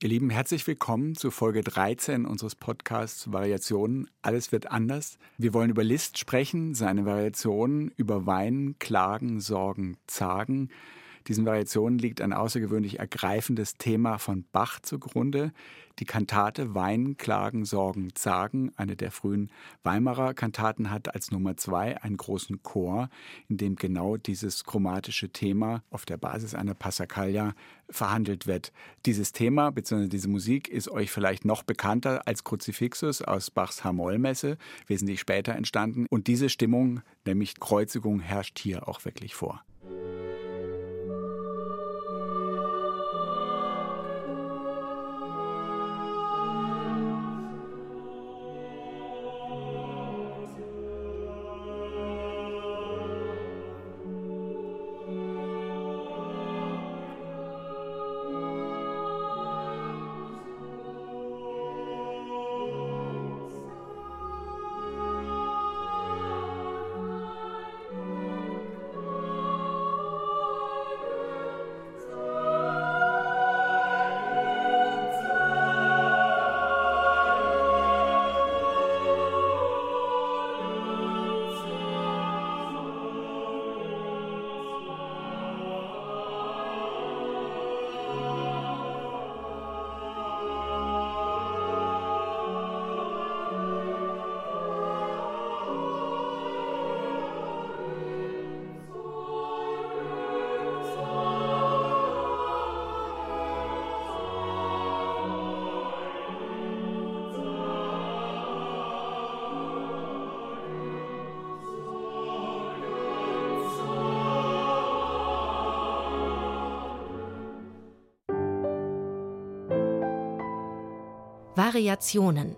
Ihr Lieben, herzlich willkommen zu Folge 13 unseres Podcasts Variationen. Alles wird anders. Wir wollen über Liszt sprechen, seine Variationen, über Weinen, Klagen, Sorgen, Zagen. Diesen Variationen liegt ein außergewöhnlich ergreifendes Thema von Bach zugrunde. Die Kantate Wein, Klagen, Sorgen, Zagen, eine der frühen Weimarer Kantaten, hat als Nummer zwei einen großen Chor, in dem genau dieses chromatische Thema auf der Basis einer Passacaglia verhandelt wird. Dieses Thema bzw. diese Musik ist euch vielleicht noch bekannter als Kruzifixus aus Bachs H-Moll-Messe, wesentlich später entstanden. Und diese Stimmung, nämlich Kreuzigung, herrscht hier auch wirklich vor. Variationen.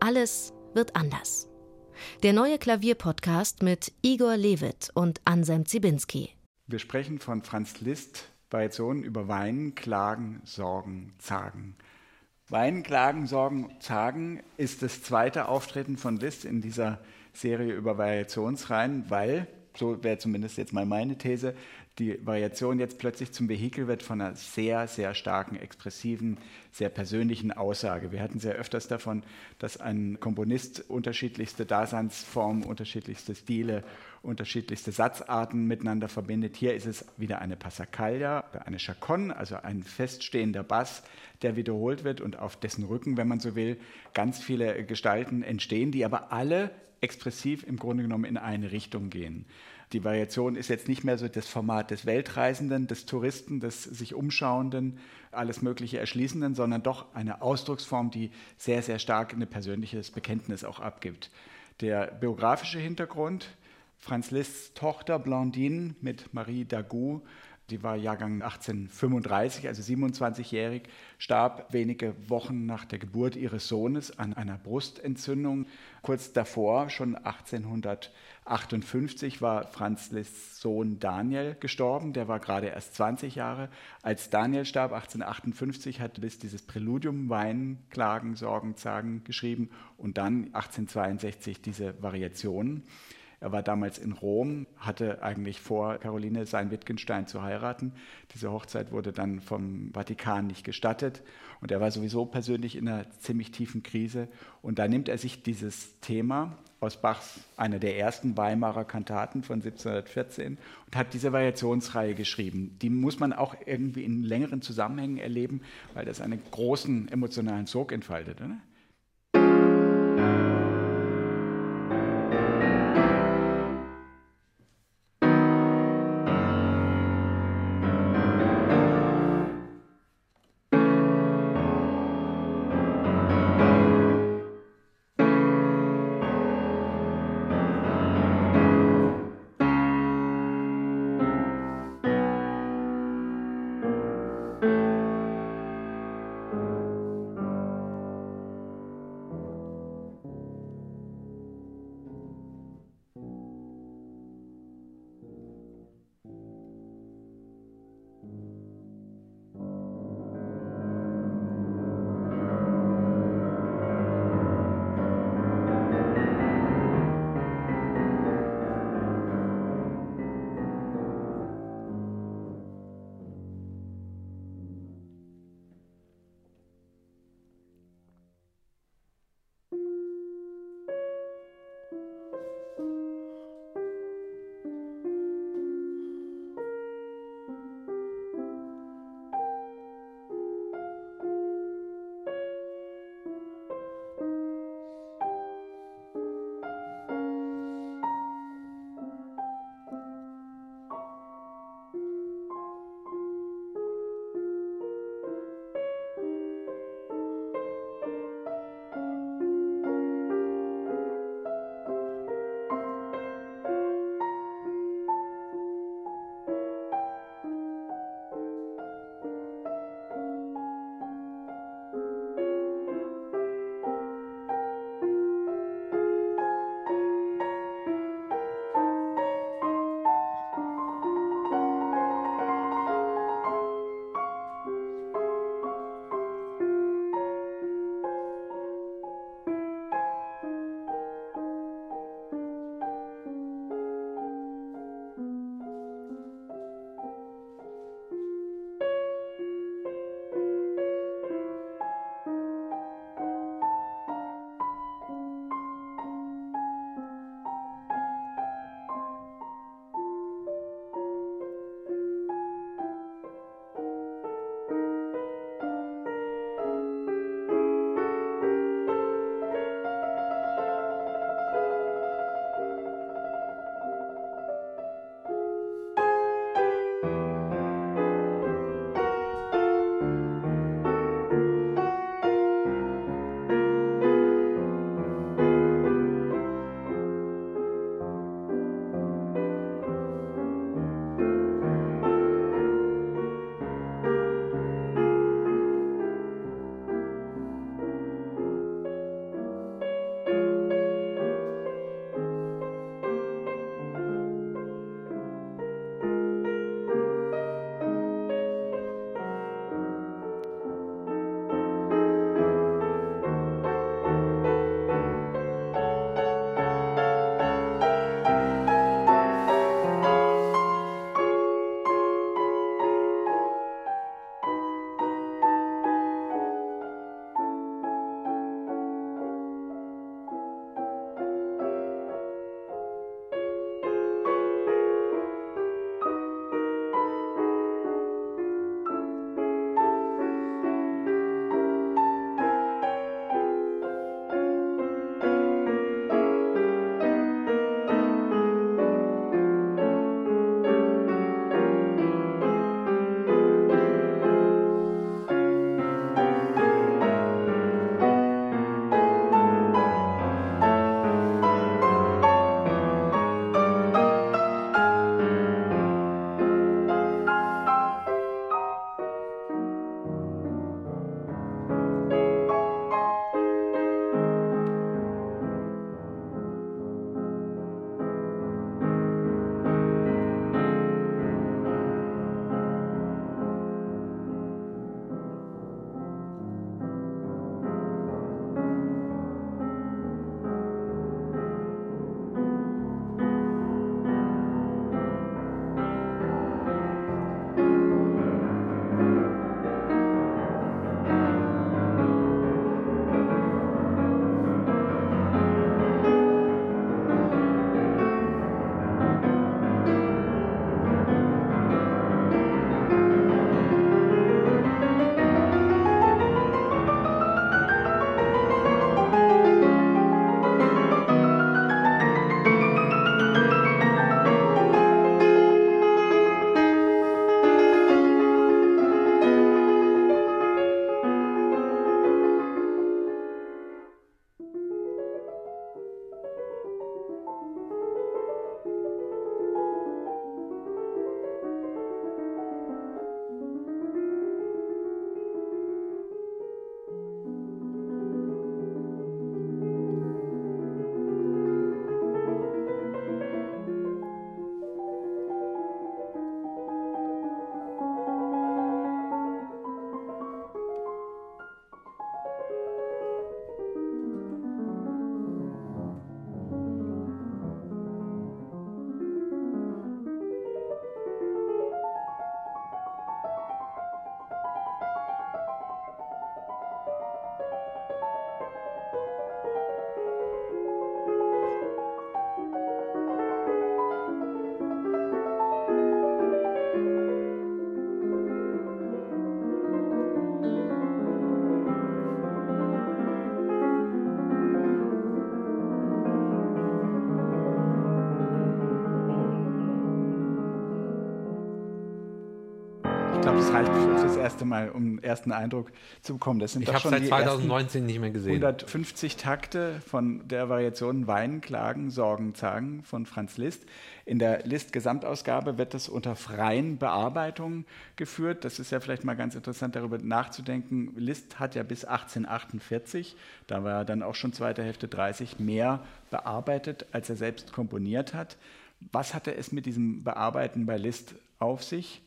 Alles wird anders. Der neue Klavierpodcast mit Igor Levit und Anselm Zibinski. Wir sprechen von Franz Liszt, Variationen über Weinen, Klagen, Sorgen, Zagen. Weinen, Klagen, Sorgen, Zagen ist das zweite Auftreten von Liszt in dieser Serie über Variationsreihen, weil, so wäre zumindest jetzt mal meine These, die Variation jetzt plötzlich zum Vehikel wird von einer sehr, sehr starken, expressiven, sehr persönlichen Aussage. Wir hatten sehr öfters davon, dass ein Komponist unterschiedlichste Daseinsformen, unterschiedlichste Stile, unterschiedlichste Satzarten miteinander verbindet. Hier ist es wieder eine Passacaglia, eine Chaconne, also ein feststehender Bass, der wiederholt wird und auf dessen Rücken, wenn man so will, ganz viele Gestalten entstehen, die aber alle expressiv im Grunde genommen in eine Richtung gehen. Die Variation ist jetzt nicht mehr so das Format des Weltreisenden, des Touristen, des sich Umschauenden, alles Mögliche Erschließenden, sondern doch eine Ausdrucksform, die sehr, sehr stark ein persönliches Bekenntnis auch abgibt. Der biografische Hintergrund, Franz Liszt's Tochter Blondine mit Marie Dagout die war Jahrgang 1835, also 27-jährig, starb wenige Wochen nach der Geburt ihres Sohnes an einer Brustentzündung. Kurz davor, schon 1858, war Franz Liszt's Sohn Daniel gestorben. Der war gerade erst 20 Jahre. Als Daniel starb, 1858, hat Liszt dieses Präludium Wein, Klagen, Sorgen, Zagen geschrieben und dann 1862 diese Variationen. Er war damals in Rom, hatte eigentlich vor, Caroline sein Wittgenstein zu heiraten. Diese Hochzeit wurde dann vom Vatikan nicht gestattet und er war sowieso persönlich in einer ziemlich tiefen Krise. Und da nimmt er sich dieses Thema aus Bachs, einer der ersten Weimarer Kantaten von 1714 und hat diese Variationsreihe geschrieben. Die muss man auch irgendwie in längeren Zusammenhängen erleben, weil das einen großen emotionalen Sog entfaltet. Oder? Erste Mal, um einen ersten Eindruck zu bekommen. Das sind ich habe seit 2019 nicht mehr gesehen. 150 Takte von der Variation Weinen, Klagen, Sorgen, Zagen von Franz Liszt. In der Liszt-Gesamtausgabe wird das unter freien Bearbeitungen geführt. Das ist ja vielleicht mal ganz interessant, darüber nachzudenken. Liszt hat ja bis 1848, da war er dann auch schon zweite Hälfte 30, mehr bearbeitet, als er selbst komponiert hat. Was hatte es mit diesem Bearbeiten bei Liszt auf sich?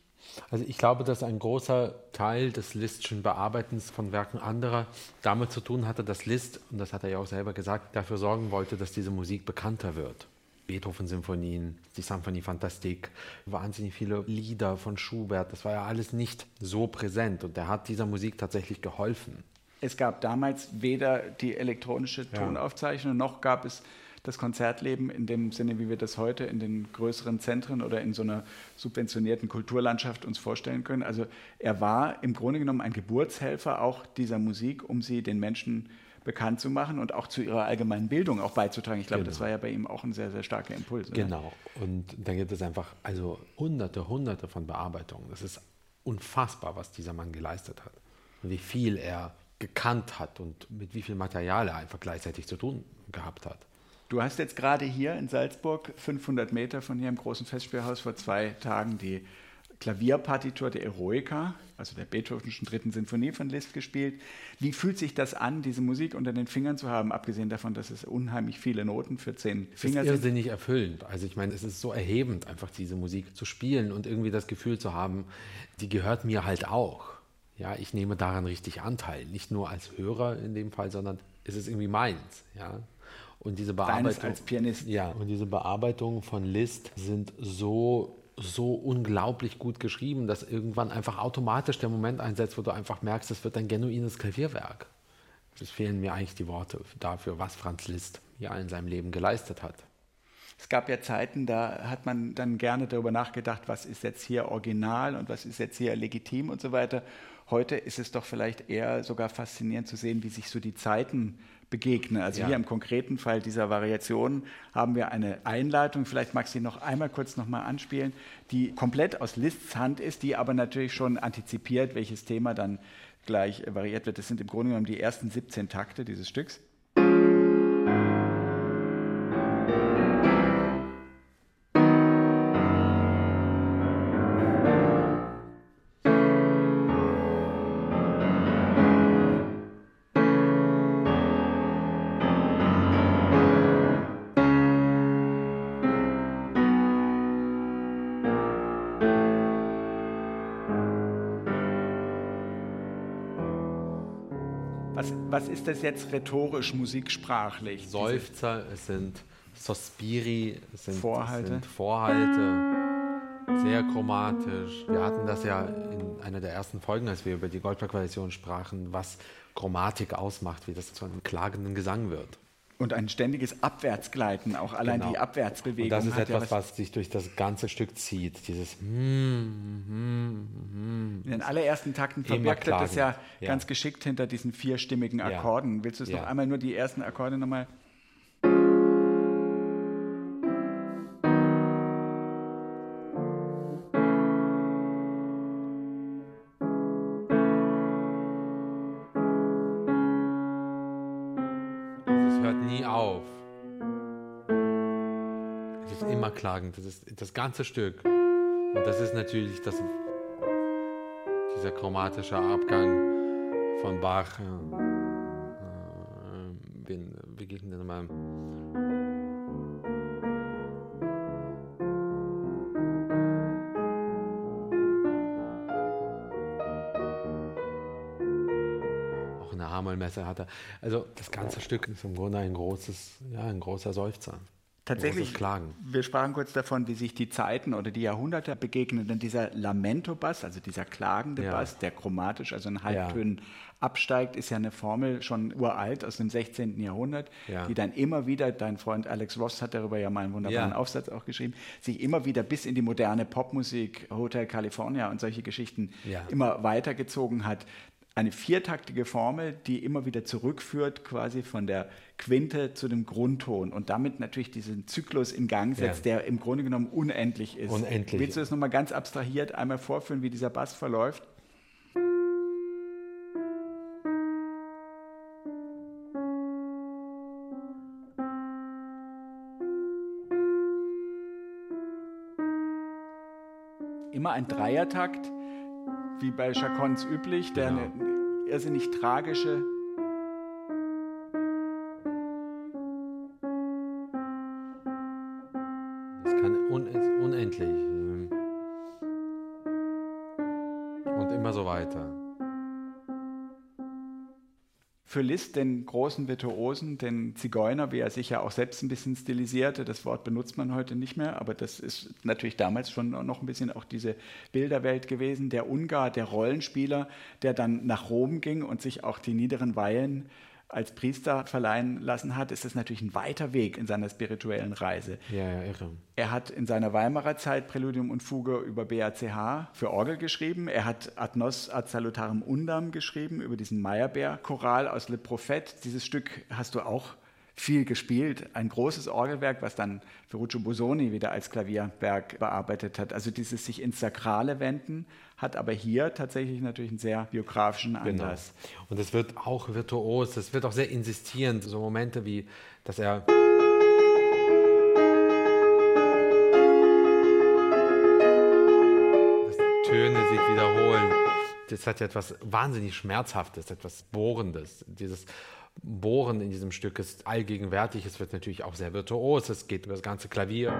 Also ich glaube, dass ein großer Teil des Listschen Bearbeitens von Werken anderer damit zu tun hatte, dass Liszt, und das hat er ja auch selber gesagt, dafür sorgen wollte, dass diese Musik bekannter wird. Beethoven-Symphonien, die Symphonie Fantastique, wahnsinnig viele Lieder von Schubert, das war ja alles nicht so präsent und er hat dieser Musik tatsächlich geholfen. Es gab damals weder die elektronische Tonaufzeichnung, noch gab es das Konzertleben in dem Sinne, wie wir das heute in den größeren Zentren oder in so einer subventionierten Kulturlandschaft uns vorstellen können. Also er war im Grunde genommen ein Geburtshelfer auch dieser Musik, um sie den Menschen bekannt zu machen und auch zu ihrer allgemeinen Bildung auch beizutragen. Ich glaube, genau. das war ja bei ihm auch ein sehr, sehr starker Impuls. Oder? Genau. Und dann gibt es einfach also hunderte, hunderte von Bearbeitungen. Das ist unfassbar, was dieser Mann geleistet hat. Und wie viel er gekannt hat und mit wie viel Material er einfach gleichzeitig zu tun gehabt hat. Du hast jetzt gerade hier in Salzburg, 500 Meter von hier im großen Festspielhaus, vor zwei Tagen die Klavierpartitur der Eroica, also der Beethovenschen dritten Sinfonie von Liszt gespielt. Wie fühlt sich das an, diese Musik unter den Fingern zu haben, abgesehen davon, dass es unheimlich viele Noten für zehn Finger sind? Es ist irrsinnig erfüllend. Also ich meine, es ist so erhebend, einfach diese Musik zu spielen und irgendwie das Gefühl zu haben, die gehört mir halt auch. Ja, ich nehme daran richtig Anteil, nicht nur als Hörer in dem Fall, sondern es ist irgendwie meins. Ja, und diese Bearbeitung, als Pianist. Ja, und diese Bearbeitungen von Liszt sind so so unglaublich gut geschrieben, dass irgendwann einfach automatisch der Moment einsetzt, wo du einfach merkst, es wird ein genuines Klavierwerk. Es fehlen mir eigentlich die Worte dafür, was Franz Liszt ja in seinem Leben geleistet hat. Es gab ja Zeiten, da hat man dann gerne darüber nachgedacht, was ist jetzt hier original und was ist jetzt hier legitim und so weiter. Heute ist es doch vielleicht eher sogar faszinierend zu sehen, wie sich so die Zeiten begegnen. Also ja. hier im konkreten Fall dieser Variation haben wir eine Einleitung, vielleicht magst du sie noch einmal kurz nochmal anspielen, die komplett aus Liszt's Hand ist, die aber natürlich schon antizipiert, welches Thema dann gleich variiert wird. Das sind im Grunde genommen die ersten 17 Takte dieses Stücks. Was ist das jetzt rhetorisch, musiksprachlich? Seufzer, es sind Sospiri, es sind Vorhalte. Sind Vorhalte, sehr chromatisch. Wir hatten das ja in einer der ersten Folgen, als wir über die Goldberg-Variation sprachen, was Chromatik ausmacht, wie das zu einem klagenden Gesang wird. Und ein ständiges Abwärtsgleiten, auch allein genau. die Abwärtsbewegung. Und das ist etwas, ja was, was, sich durch das ganze Stück zieht. Dieses mm, mm, mm, In den allerersten Takten verpackt das ja, ja, ganz geschickt hinter diesen vierstimmigen Akkorden. Ja. Willst du es noch einmal nur die ersten Akkorde nochmal? Schlagen, das ist das ganze Stück. Und das ist natürlich das, dieser chromatische Abgang von Bach. Äh, wie, wie geht denn nochmal? Auch eine Hamelmesse hat er. Also das ganze Stück ist im Grunde ein großes, ja, ein großer Seufzer. Tatsächlich, wir sprachen kurz davon, wie sich die Zeiten oder die Jahrhunderte begegnen. Denn dieser Lamento-Bass, also dieser klagende ja. Bass, der chromatisch, also in Halbtönen ja. absteigt, ist ja eine Formel schon uralt aus dem 16. Jahrhundert, ja. die dann immer wieder, dein Freund Alex Ross hat darüber ja mal einen wunderbaren Aufsatz auch geschrieben, sich immer wieder bis in die moderne Popmusik, Hotel California und solche Geschichten immer weitergezogen hat eine viertaktige Formel, die immer wieder zurückführt, quasi von der Quinte zu dem Grundton und damit natürlich diesen Zyklus in Gang setzt, ja. der im Grunde genommen unendlich ist. Unendlich. Willst du das nochmal ganz abstrahiert einmal vorführen, wie dieser Bass verläuft? Immer ein Dreiertakt wie bei Chacons üblich, der Genau. eine irrsinnig tragische für Liszt, den großen Virtuosen, den Zigeuner, wie er sich ja auch selbst ein bisschen stilisierte. Das Wort benutzt man heute nicht mehr, aber das ist natürlich damals schon noch ein bisschen auch diese Bilderwelt gewesen. Der Ungar, der Rollenspieler, der dann nach Rom ging und sich auch die niederen Weihen als Priester verleihen lassen hat, ist das natürlich ein weiter Weg in seiner spirituellen Reise. Ja, ja, irre. Er hat in seiner Weimarer Zeit Präludium und Fuge über BACH für Orgel geschrieben. Er hat Ad nos ad salutarum undam geschrieben über diesen Meyerbeer-Choral aus Le Prophète. Dieses Stück hast du auch viel gespielt. Ein großes Orgelwerk, was dann Ferruccio Busoni wieder als Klavierwerk bearbeitet hat. Also dieses sich ins Sakrale wenden, hat aber hier tatsächlich natürlich einen sehr biografischen Genau. Anlass. Und es wird auch virtuos, es wird auch sehr insistierend. So Momente wie, dass er. Dass Töne sich wiederholen. Das hat ja etwas wahnsinnig Schmerzhaftes, etwas Bohrendes. Dieses Bohren in diesem Stück ist allgegenwärtig. Es wird natürlich auch sehr virtuos. Es geht über das ganze Klavier.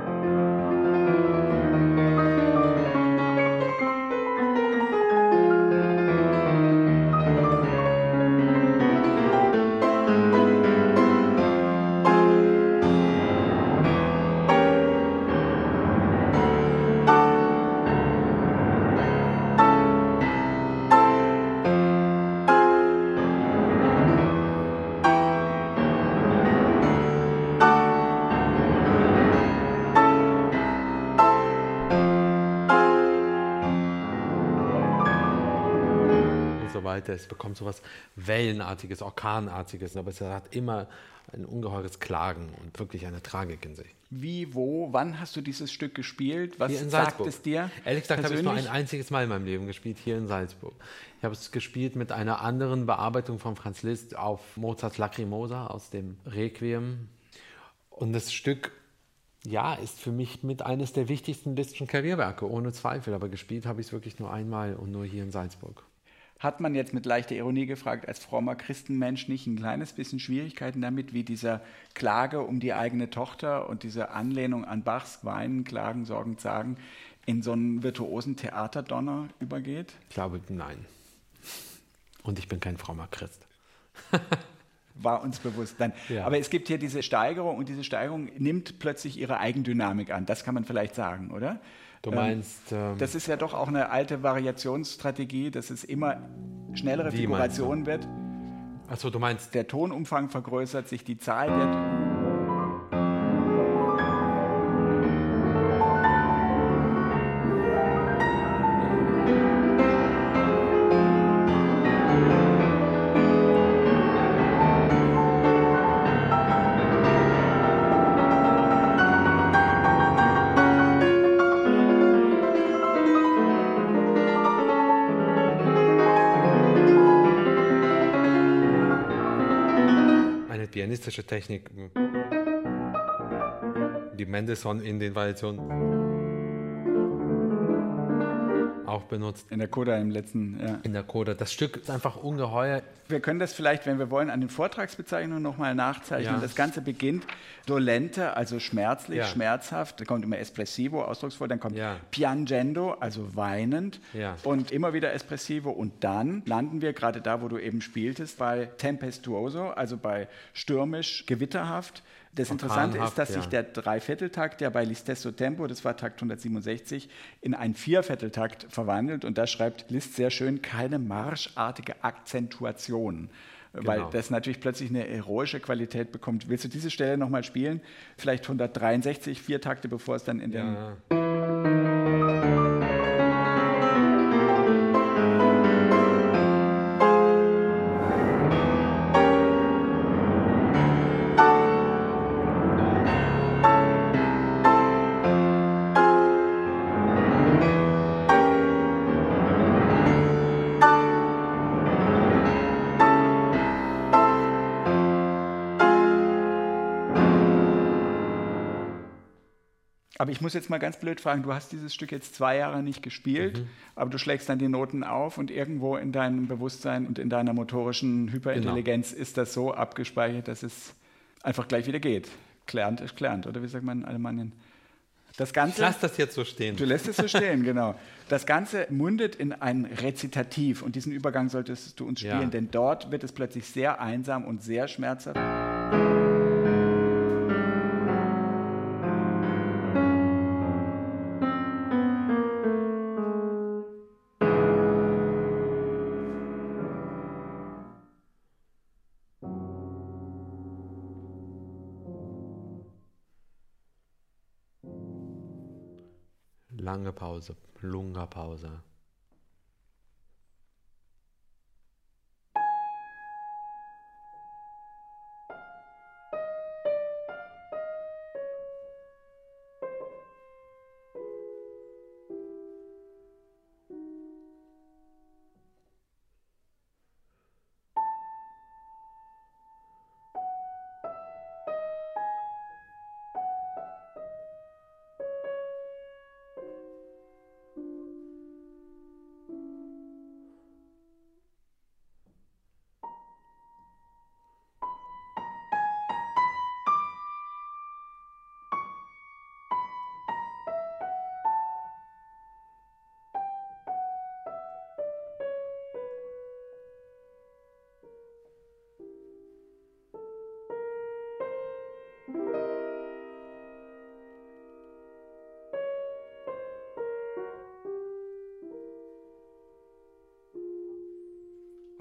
Weiter. Es bekommt so was Wellenartiges, Orkanartiges, aber es hat immer ein ungeheures Klagen und wirklich eine Tragik in sich. Wie, wo, wann hast du dieses Stück gespielt? Was sagt es dir? Ehrlich gesagt habe ich nur ein einziges Mal in meinem Leben gespielt, hier in Salzburg. Ich habe es gespielt mit einer anderen Bearbeitung von Franz Liszt auf Mozarts Lacrimosa aus dem Requiem. Und das Stück, ja, ist für mich mit eines der wichtigsten Lisztschen Klavierwerke, ohne Zweifel. Aber gespielt habe ich es wirklich nur einmal und nur hier in Salzburg. Hat man jetzt mit leichter Ironie gefragt, als frommer Christenmensch nicht ein kleines bisschen Schwierigkeiten damit, wie dieser Klage um die eigene Tochter und diese Anlehnung an Bachs Weinen, Klagen, Sorgen, Zagen in so einen virtuosen Theaterdonner übergeht? Ich glaube, nein. Und ich bin kein frommer Christ. War uns bewusst. Nein. Ja. Aber es gibt hier diese Steigerung und diese Steigerung nimmt plötzlich ihre Eigendynamik an. Das kann man vielleicht sagen, oder? Du Ähm, meinst, ähm, Das ist ja doch auch eine alte Variationsstrategie, dass es immer schnellere? Figuration wird. achso, du meinst, Der Tonumfang vergrößert sich, die Zahl wird. Eine pianistische Technik, die Mendelssohn in den Variationen auch benutzt. In der Coda im letzten, ja. In der Coda. Das Stück ist einfach ungeheuer. Wir können das vielleicht, wenn wir wollen, an den Vortragsbezeichnungen nochmal nachzeichnen. Ja. Das Ganze beginnt dolente, also schmerzlich, Ja. schmerzhaft. Da kommt immer espressivo, ausdrucksvoll. Dann kommt Ja. piangendo, also weinend. Und immer wieder espressivo. Und dann landen wir gerade da, wo du eben spieltest, bei tempestuoso, also bei stürmisch, gewitterhaft. Das Interessante ist, dass sich ja. der Dreivierteltakt, der bei Listesso Tempo, das war Takt 167, in einen Viervierteltakt verwandelt. Und da schreibt Liszt sehr schön, keine marschartige Akzentuation. Weil Genau. das natürlich plötzlich eine heroische Qualität bekommt. Willst du diese Stelle nochmal spielen? Vielleicht 163, vier Takte, bevor es dann in den. Ja. Aber ich muss jetzt mal ganz blöd fragen, du hast dieses Stück jetzt zwei Jahre nicht gespielt, mhm. aber du schlägst dann die Noten auf und irgendwo in deinem Bewusstsein und in deiner motorischen Hyperintelligenz genau. ist das so abgespeichert, dass es einfach gleich wieder geht. Klernt ist klernt, oder wie sagt man in Alemannien? Das Ganze, ich lass das jetzt so stehen. Du lässt es so stehen, genau. Das Ganze mundet in ein Rezitativ und diesen Übergang solltest du uns spielen, ja. denn dort wird es plötzlich sehr einsam und sehr schmerzhaft. Lange Pause, Lungenpause.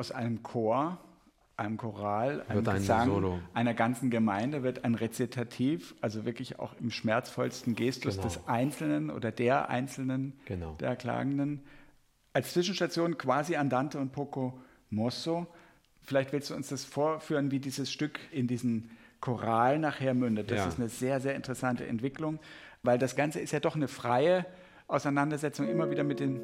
Aus einem Chor, einem Choral, einem wird Gesang, Solo. einer ganzen Gemeinde wird ein Rezitativ, also wirklich auch im schmerzvollsten Gestus genau. des Einzelnen oder der Einzelnen genau. der Klagenden. Als Zwischenstation quasi Andante und Poco Mosso. Vielleicht willst du uns das vorführen, wie dieses Stück in diesen Choral nachher mündet. Das ja. ist eine sehr, sehr interessante Entwicklung, weil das Ganze ist ja doch eine freie Auseinandersetzung immer wieder mit den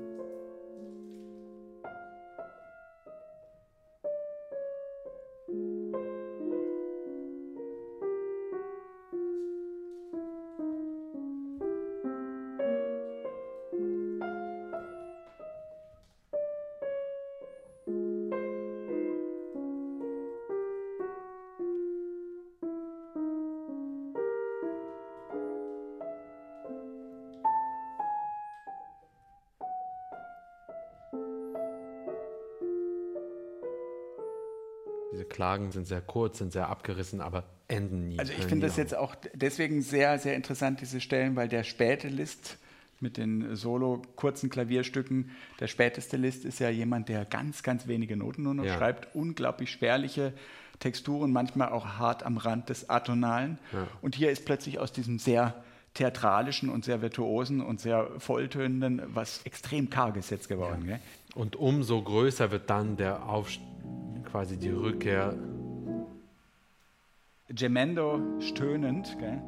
Klagen sind sehr kurz, sind sehr abgerissen, aber enden nie. Also ich finde das jetzt auch deswegen sehr, sehr interessant, diese Stellen, weil der späte List mit den solo kurzen Klavierstücken, der späteste List ist ja jemand, der ganz, ganz wenige Noten nur noch ja. schreibt, unglaublich spärliche Texturen, manchmal auch hart am Rand des Atonalen. Ja. Und hier ist plötzlich aus diesem sehr theatralischen und sehr virtuosen und sehr volltönenden was extrem karges jetzt geworden. Ja. Und umso größer wird dann der Aufstieg quasi die Rückkehr. Gemendo stöhnend, gell?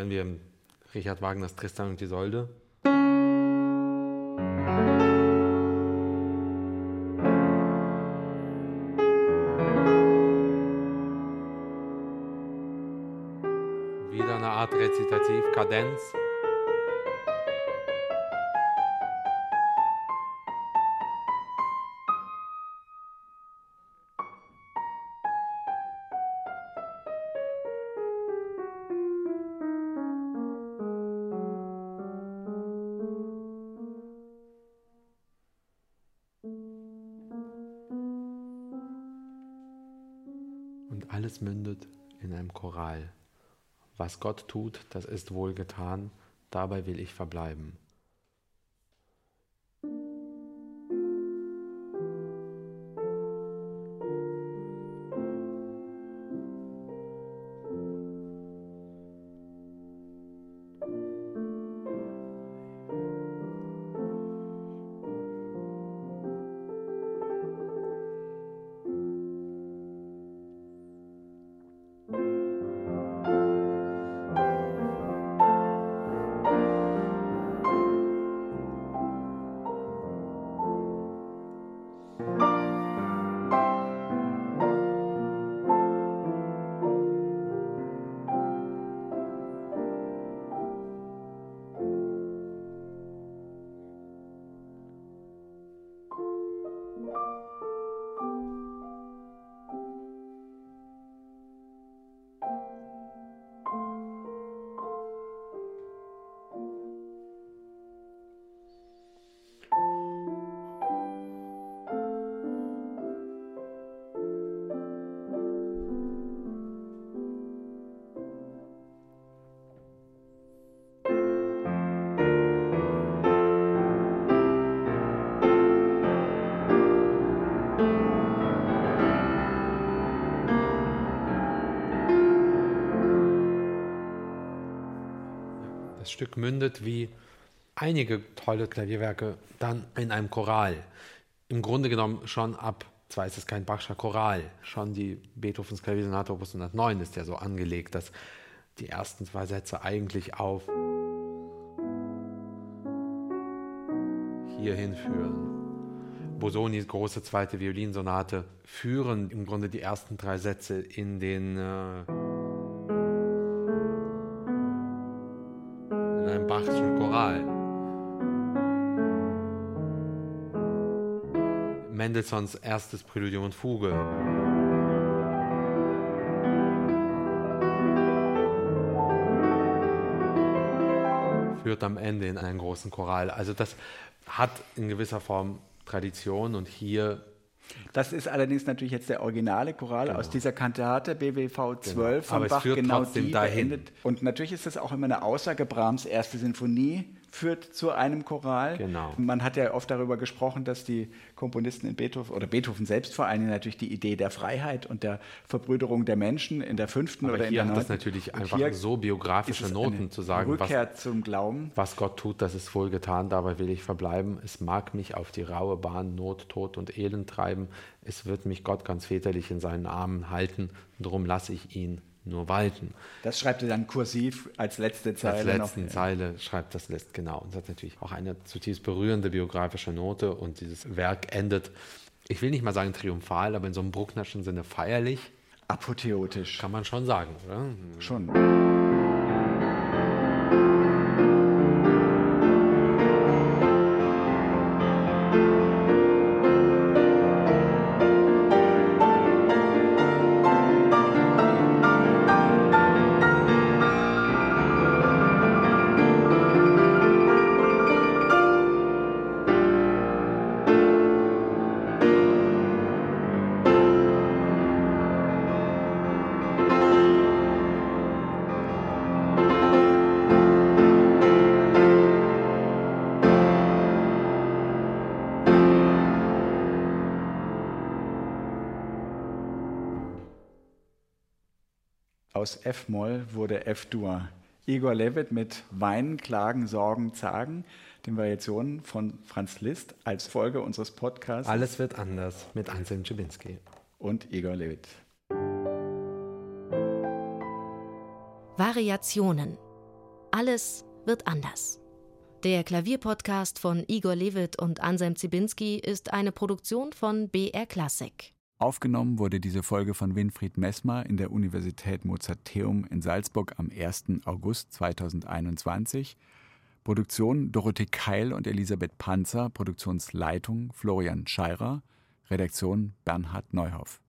wären wir im Richard Wagners Tristan und Isolde. Wieder eine Art Rezitativ, Kadenz. Und alles mündet in einem Choral. Was Gott tut, das ist wohlgetan, dabei will ich verbleiben. Stück mündet wie einige tolle Klavierwerke dann in einem Choral. Im Grunde genommen schon ab, zwar ist es kein Bachscher Choral, schon die Beethovens Klaviersonate Opus 109 ist ja so angelegt, dass die ersten zwei Sätze eigentlich auf hier hinführen. Bosonis große zweite Violinsonate führen im Grunde die ersten drei Sätze in den äh, Mendelssohns erstes Präludium und Fuge. Führt am Ende in einen großen Choral. Also das hat in gewisser Form Tradition und hier Das ist allerdings natürlich jetzt der originale Choral Genau. aus dieser Kantate BWV 12 Genau. von Aber es Bach, führt genau die dahin. beendet. Und natürlich ist das auch immer eine Aussage, Brahms erste Sinfonie führt zu einem Choral. Genau. Man hat ja oft darüber gesprochen, dass die Komponisten in Beethoven oder Beethoven selbst vor allem natürlich die Idee der Freiheit und der Verbrüderung der Menschen in der fünften Aber oder in hier der hat es neunten. natürlich Und einfach hier so biografische Noten zu sagen, was, Rückkehr zum Glauben. was Gott tut, das ist wohl getan, dabei will ich verbleiben. Es mag mich auf die raue Bahn Not, Tod und Elend treiben. Es wird mich Gott ganz väterlich in seinen Armen halten. Drum lasse ich ihn nur walten. Das schreibt er dann kursiv als letzte Als Zeile letzten noch. Zeile schreibt das lässt genau. Und es hat natürlich auch eine zutiefst berührende biografische Note. Und dieses Werk endet, ich will nicht mal sagen triumphal, aber in so einem Brucknerschen Sinne feierlich, Apotheotisch. kann man schon sagen, oder? Schon. Aus F-Moll wurde F-Dur. Igor Levit mit Weinen, Klagen, Sorgen, Zagen, den Variationen von Franz Liszt als Folge unseres Podcasts Alles wird anders mit Anselm Czibinski. und Igor Levit. Variationen. Alles wird anders. Der Klavierpodcast von Igor Levit und Anselm Zibinski ist eine Produktion von BR Classic. Aufgenommen wurde diese Folge von Winfried Messmer in der Universität Mozarteum in Salzburg am 1. August 2021. Produktion Dorothee Keil und Elisabeth Panzer, Produktionsleitung Florian Scheirer, Redaktion Bernhard Neuhoff.